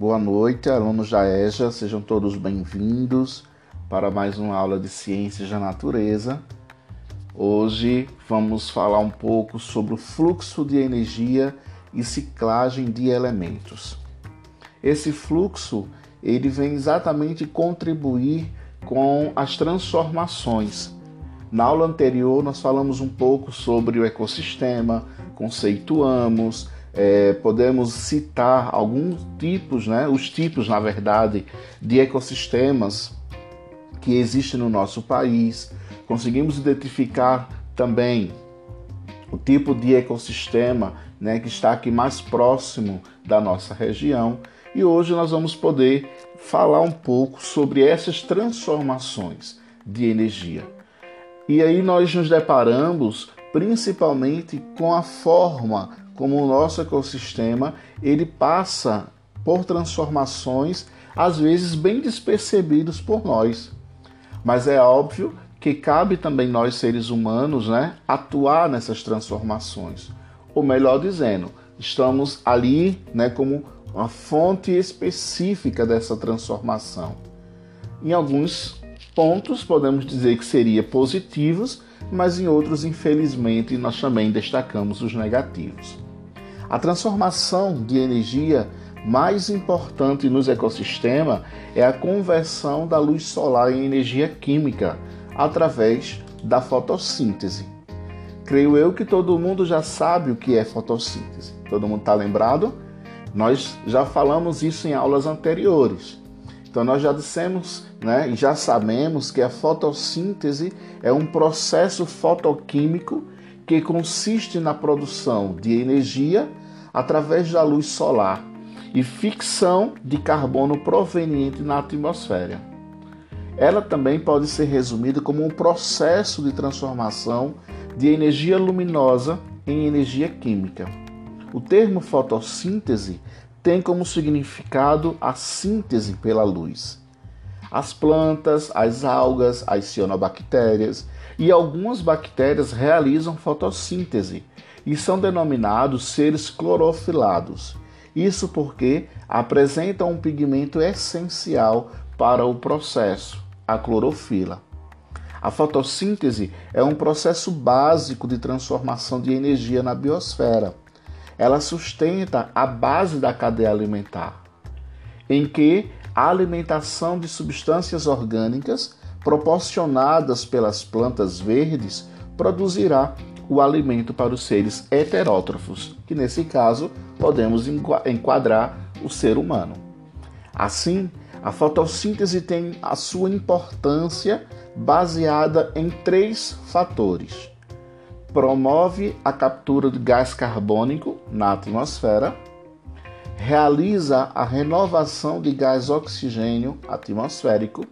Boa noite, alunos da EJA, sejam todos bem-vindos para mais uma aula de Ciências da Natureza. Hoje vamos falar um pouco sobre o fluxo de energia e ciclagem de elementos. Esse fluxo ele vem exatamente contribuir com as transformações. Na aula anterior nós falamos um pouco sobre o ecossistema, conceituamos é, podemos citar alguns tipos, né, os tipos, na verdade, de ecossistemas que existem no nosso país. Conseguimos identificar também o tipo de ecossistema né, que está aqui mais próximo da nossa região. E hoje nós vamos poder falar um pouco sobre essas transformações de energia. E aí nós nos deparamos principalmente com a forma como o nosso ecossistema ele passa por transformações às vezes bem despercebidos por nós. Mas é óbvio que cabe também nós seres humanos, né, atuar nessas transformações. Ou melhor dizendo, estamos ali, né, como uma fonte específica dessa transformação. Em alguns pontos podemos dizer que seria positivos, mas em outros, infelizmente, nós também destacamos os negativos. A transformação de energia mais importante nos ecossistemas é a conversão da luz solar em energia química através da fotossíntese. Creio eu que todo mundo já sabe o que é fotossíntese. Todo mundo está lembrado? Nós já falamos isso em aulas anteriores. Então nós já dissemos, né, já sabemos que a fotossíntese é um processo fotoquímico que consiste na produção de energia através da luz solar e fixão de carbono proveniente na atmosfera. Ela também pode ser resumida como um processo de transformação de energia luminosa em energia química. O termo fotossíntese tem como significado a síntese pela luz. As plantas, as algas, as cianobactérias e algumas bactérias realizam fotossíntese e são denominados seres clorofilados. Isso porque apresentam um pigmento essencial para o processo, a clorofila. A fotossíntese é um processo básico de transformação de energia na biosfera. Ela sustenta a base da cadeia alimentar, em que a alimentação de substâncias orgânicas proporcionadas pelas plantas verdes produzirá o alimento para os seres heterótrofos, que nesse caso podemos enquadrar o ser humano. Assim, a fotossíntese tem a sua importância baseada em três fatores. Promove a captura de gás carbônico na atmosfera, realiza a renovação de gás oxigênio atmosférico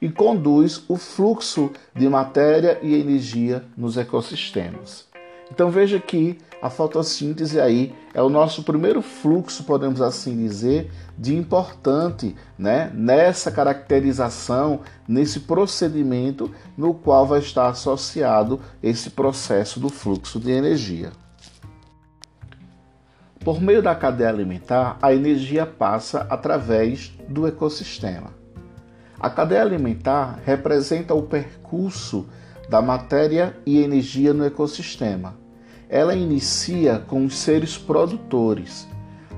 e conduz o fluxo de matéria e energia nos ecossistemas. Então veja que a fotossíntese aí é o nosso primeiro fluxo, podemos assim dizer, de importante, né, nessa caracterização, nesse procedimento no qual vai estar associado esse processo do fluxo de energia. Por meio da cadeia alimentar, a energia passa através do ecossistema. A cadeia alimentar representa o percurso da matéria e energia no ecossistema. Ela inicia com os seres produtores,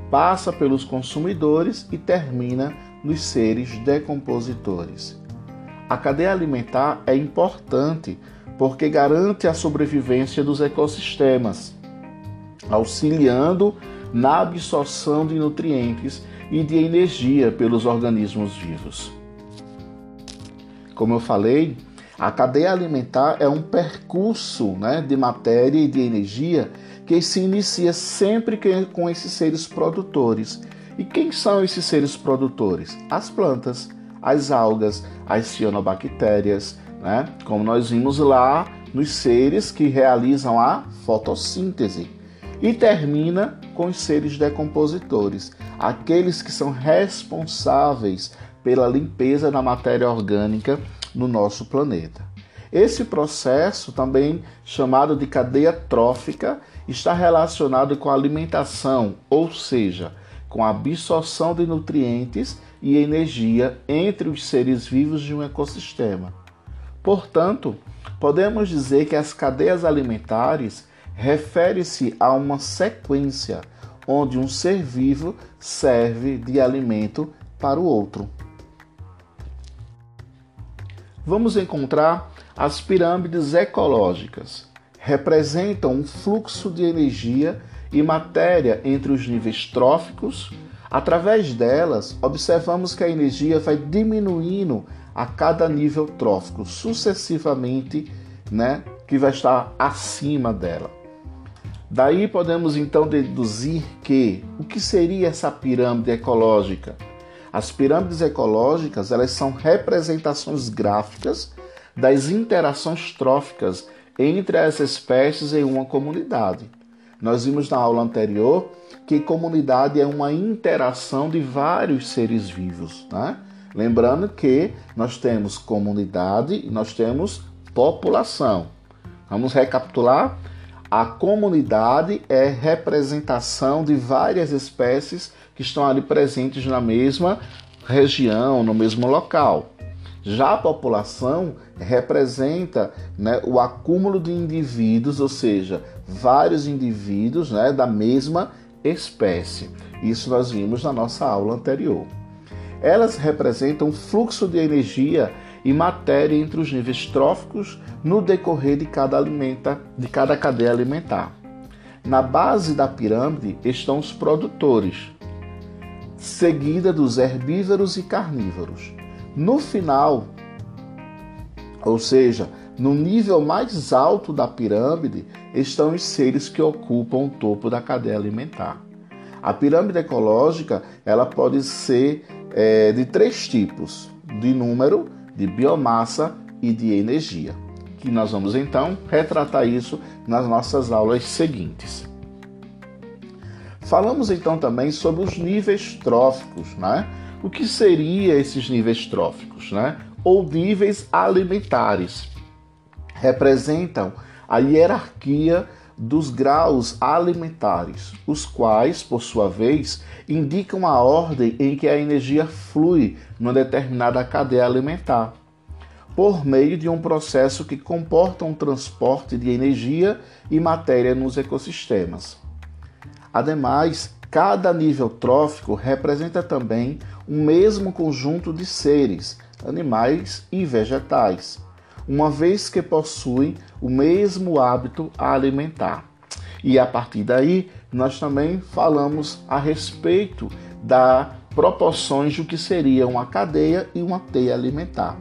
passa pelos consumidores e termina nos seres decompositores. A cadeia alimentar é importante porque garante a sobrevivência dos ecossistemas, auxiliando na absorção de nutrientes e de energia pelos organismos vivos. Como eu falei, a cadeia alimentar é um percurso né, de matéria e de energia que se inicia sempre com esses seres produtores. E quem são esses seres produtores? As plantas, as algas, as cianobactérias, né? como nós vimos lá nos seres que realizam a fotossíntese. E termina com os seres decompositores, aqueles que são responsáveis pela limpeza da matéria orgânica no nosso planeta. Esse processo, também chamado de cadeia trófica, está relacionado com a alimentação, ou seja, com a absorção de nutrientes e energia entre os seres vivos de um ecossistema. Portanto, podemos dizer que as cadeias alimentares refere-se a uma sequência onde um ser vivo serve de alimento para o outro. Vamos encontrar as pirâmides ecológicas. Representam um fluxo de energia e matéria entre os níveis tróficos. Através delas, observamos que a energia vai diminuindo a cada nível trófico, sucessivamente, né, que vai estar acima dela. Daí podemos então deduzir que o que seria essa pirâmide ecológica? As pirâmides ecológicas, elas são representações gráficas das interações tróficas entre as espécies em uma comunidade. Nós vimos na aula anterior que comunidade é uma interação de vários seres vivos, né? Lembrando que nós temos comunidade e nós temos população. Vamos recapitular? A comunidade é representação de várias espécies que estão ali presentes na mesma região, no mesmo local. Já a população representa né, o acúmulo de indivíduos, ou seja, vários indivíduos né, da mesma espécie. Isso nós vimos na nossa aula anterior. Elas representam o fluxo de energia e matéria entre os níveis tróficos no decorrer de cada, alimenta, de cada cadeia alimentar. Na base da pirâmide estão os produtores, seguida dos herbívoros e carnívoros. No final, ou seja, no nível mais alto da pirâmide, estão os seres que ocupam o topo da cadeia alimentar. A pirâmide ecológica ela pode ser é, de três tipos: de número, de biomassa e de energia. Que nós vamos então retratar isso nas nossas aulas seguintes. Falamos então também sobre os níveis tróficos, né? O que seria esses níveis tróficos, né? Ou níveis alimentares. Representam a hierarquia dos graus alimentares, os quais, por sua vez, indicam a ordem em que a energia flui numa determinada cadeia alimentar, por meio de um processo que comporta um transporte de energia e matéria nos ecossistemas. Ademais, cada nível trófico representa também um mesmo conjunto de seres, animais e vegetais uma vez que possuem o mesmo hábito alimentar. E a partir daí, nós também falamos a respeito das proporções do que seria uma cadeia e uma teia alimentar.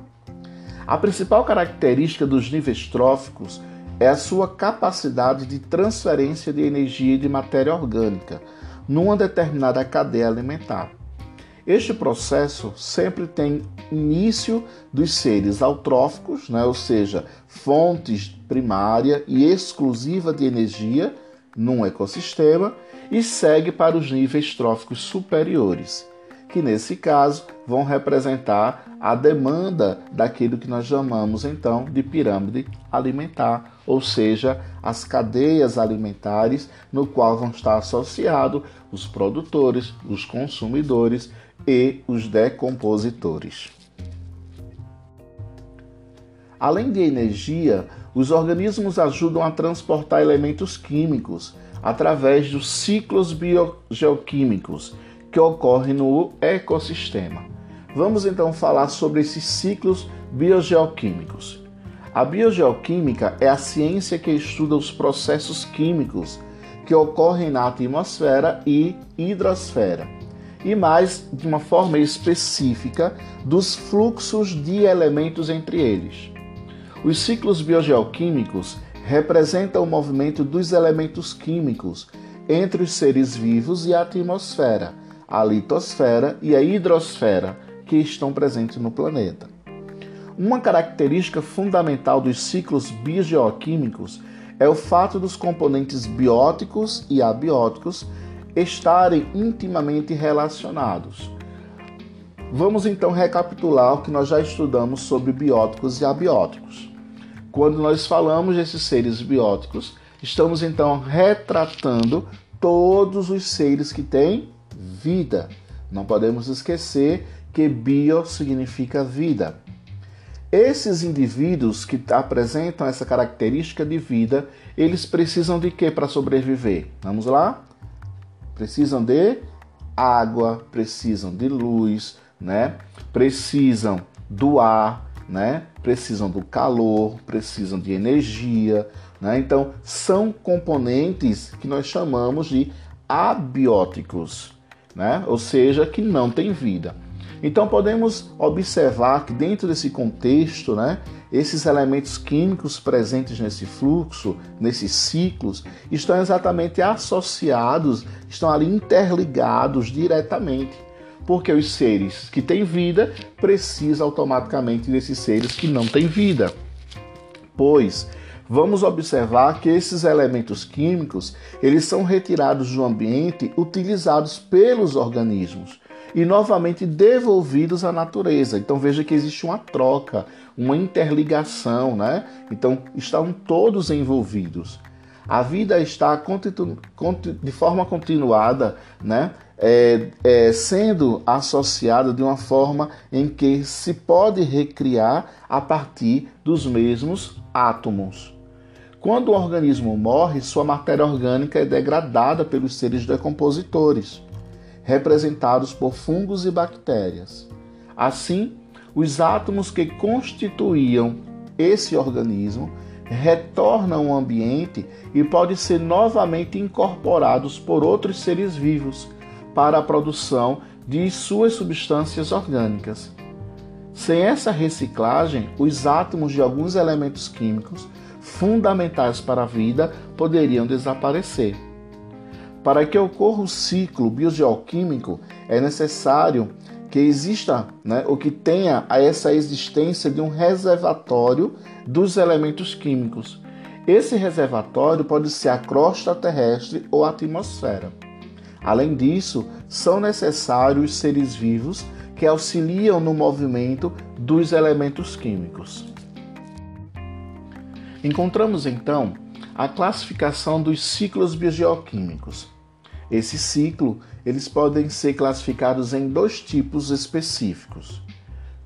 A principal característica dos níveis tróficos é a sua capacidade de transferência de energia e de matéria orgânica numa determinada cadeia alimentar. Este processo sempre tem início dos seres autróficos, né, ou seja, fontes primária e exclusiva de energia num ecossistema, e segue para os níveis tróficos superiores, que nesse caso vão representar a demanda daquilo que nós chamamos então de pirâmide alimentar, ou seja, as cadeias alimentares no qual vão estar associados os produtores, os consumidores e os decompositores. Além de energia, os organismos ajudam a transportar elementos químicos através dos ciclos biogeoquímicos que ocorrem no ecossistema. Vamos então falar sobre esses ciclos biogeoquímicos. A biogeoquímica é a ciência que estuda os processos químicos que ocorrem na atmosfera e hidrosfera e mais de uma forma específica dos fluxos de elementos entre eles. Os ciclos biogeoquímicos representam o movimento dos elementos químicos entre os seres vivos e a atmosfera, a litosfera e a hidrosfera que estão presentes no planeta. Uma característica fundamental dos ciclos biogeoquímicos é o fato dos componentes bióticos e abióticos estarem intimamente relacionados. Vamos então recapitular o que nós já estudamos sobre bióticos e abióticos. Quando nós falamos desses seres bióticos, estamos então retratando todos os seres que têm vida. Não podemos esquecer que bio significa vida. Esses indivíduos que apresentam essa característica de vida, eles precisam de quê para sobreviver? Vamos lá? Precisam de água, precisam de luz, né? Precisam do ar, né? Precisam do calor, precisam de energia, né? Então, são componentes que nós chamamos de abióticos, né? Ou seja, que não têm vida. Então podemos observar que dentro desse contexto, né, esses elementos químicos presentes nesse fluxo, nesses ciclos, estão exatamente associados, estão ali interligados diretamente. Porque os seres que têm vida precisam automaticamente desses seres que não têm vida. Pois vamos observar que esses elementos químicos, eles são retirados do ambiente utilizados pelos organismos e novamente devolvidos à natureza. Então veja que existe uma troca, uma interligação, né? Então estão todos envolvidos. A vida está de forma continuada, né? É, é, sendo associada de uma forma em que se pode recriar a partir dos mesmos átomos. Quando o organismo morre, sua matéria orgânica é degradada pelos seres decompositores representados por fungos e bactérias. Assim, os átomos que constituíam esse organismo retornam ao ambiente e podem ser novamente incorporados por outros seres vivos para a produção de suas substâncias orgânicas. Sem essa reciclagem, os átomos de alguns elementos químicos fundamentais para a vida poderiam desaparecer. Para que ocorra o ciclo biogeoquímico, é necessário que exista, né, ou que tenha essa existência de um reservatório dos elementos químicos. Esse reservatório pode ser a crosta terrestre ou a atmosfera. Além disso, são necessários seres vivos que auxiliam no movimento dos elementos químicos. Encontramos então a classificação dos ciclos biogeoquímicos. Esse ciclo, eles podem ser classificados em dois tipos específicos.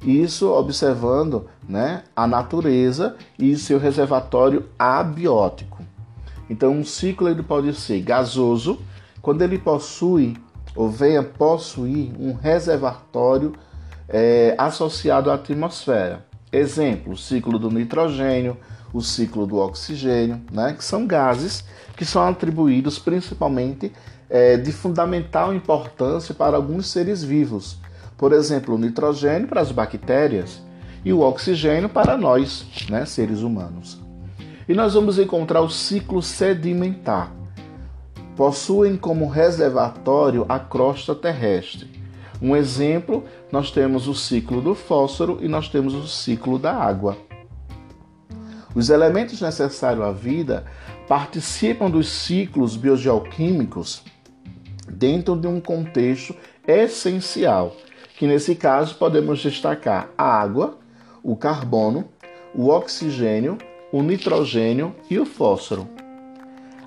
Isso observando né, a natureza e seu reservatório abiótico. Então, um ciclo ele pode ser gasoso, quando ele possui ou venha possuir um reservatório é, associado à atmosfera. Exemplo, o ciclo do nitrogênio, o ciclo do oxigênio, né, que são gases que são atribuídos principalmente é, de fundamental importância para alguns seres vivos. Por exemplo, o nitrogênio para as bactérias e o oxigênio para nós, né, seres humanos. E nós vamos encontrar o ciclo sedimentar. Possuem como reservatório a crosta terrestre. Um exemplo, nós temos o ciclo do fósforo e nós temos o ciclo da água. Os elementos necessários à vida participam dos ciclos biogeoquímicos dentro de um contexto essencial, que nesse caso podemos destacar a água, o carbono, o oxigênio, o nitrogênio e o fósforo.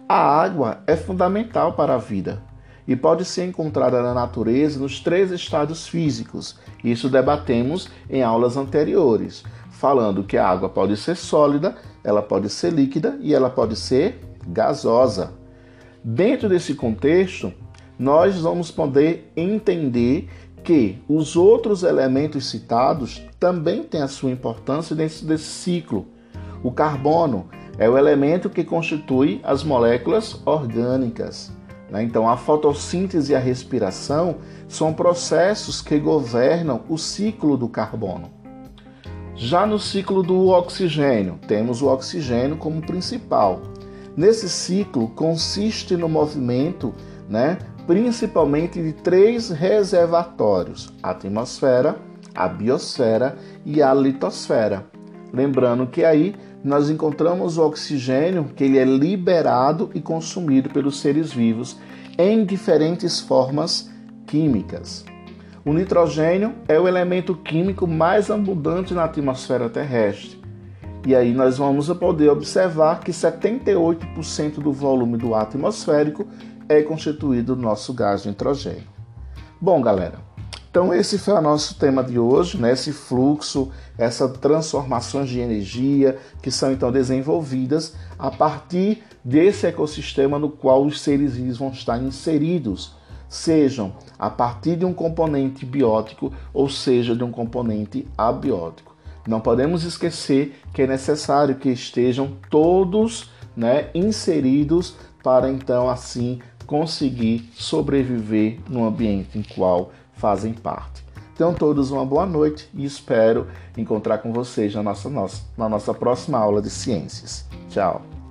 A água é fundamental para a vida e pode ser encontrada na natureza nos três estados físicos. Isso debatemos em aulas anteriores, falando que a água pode ser sólida, ela pode ser líquida e ela pode ser gasosa. Dentro desse contexto, nós vamos poder entender que os outros elementos citados também têm a sua importância dentro desse ciclo. O carbono é o elemento que constitui as moléculas orgânicas. Né? Então, a fotossíntese e a respiração são processos que governam o ciclo do carbono. Já no ciclo do oxigênio, temos o oxigênio como principal. Nesse ciclo consiste no movimento né, principalmente de três reservatórios: a atmosfera, a biosfera e a litosfera. Lembrando que aí nós encontramos o oxigênio que ele é liberado e consumido pelos seres vivos em diferentes formas químicas. O nitrogênio é o elemento químico mais abundante na atmosfera terrestre. E aí nós vamos poder observar que 78% do volume do atmosférico é constituído do nosso gás de nitrogênio. Bom, galera, então esse foi o nosso tema de hoje, né? Esse fluxo, essas transformações de energia que são então desenvolvidas a partir desse ecossistema no qual os seres vivos vão estar inseridos, sejam a partir de um componente biótico ou seja de um componente abiótico. Não podemos esquecer que é necessário que estejam todos né, inseridos para então assim conseguir sobreviver no ambiente em qual fazem parte. Então, todos uma boa noite e espero encontrar com vocês na nossa, nossa, na nossa próxima aula de ciências. Tchau!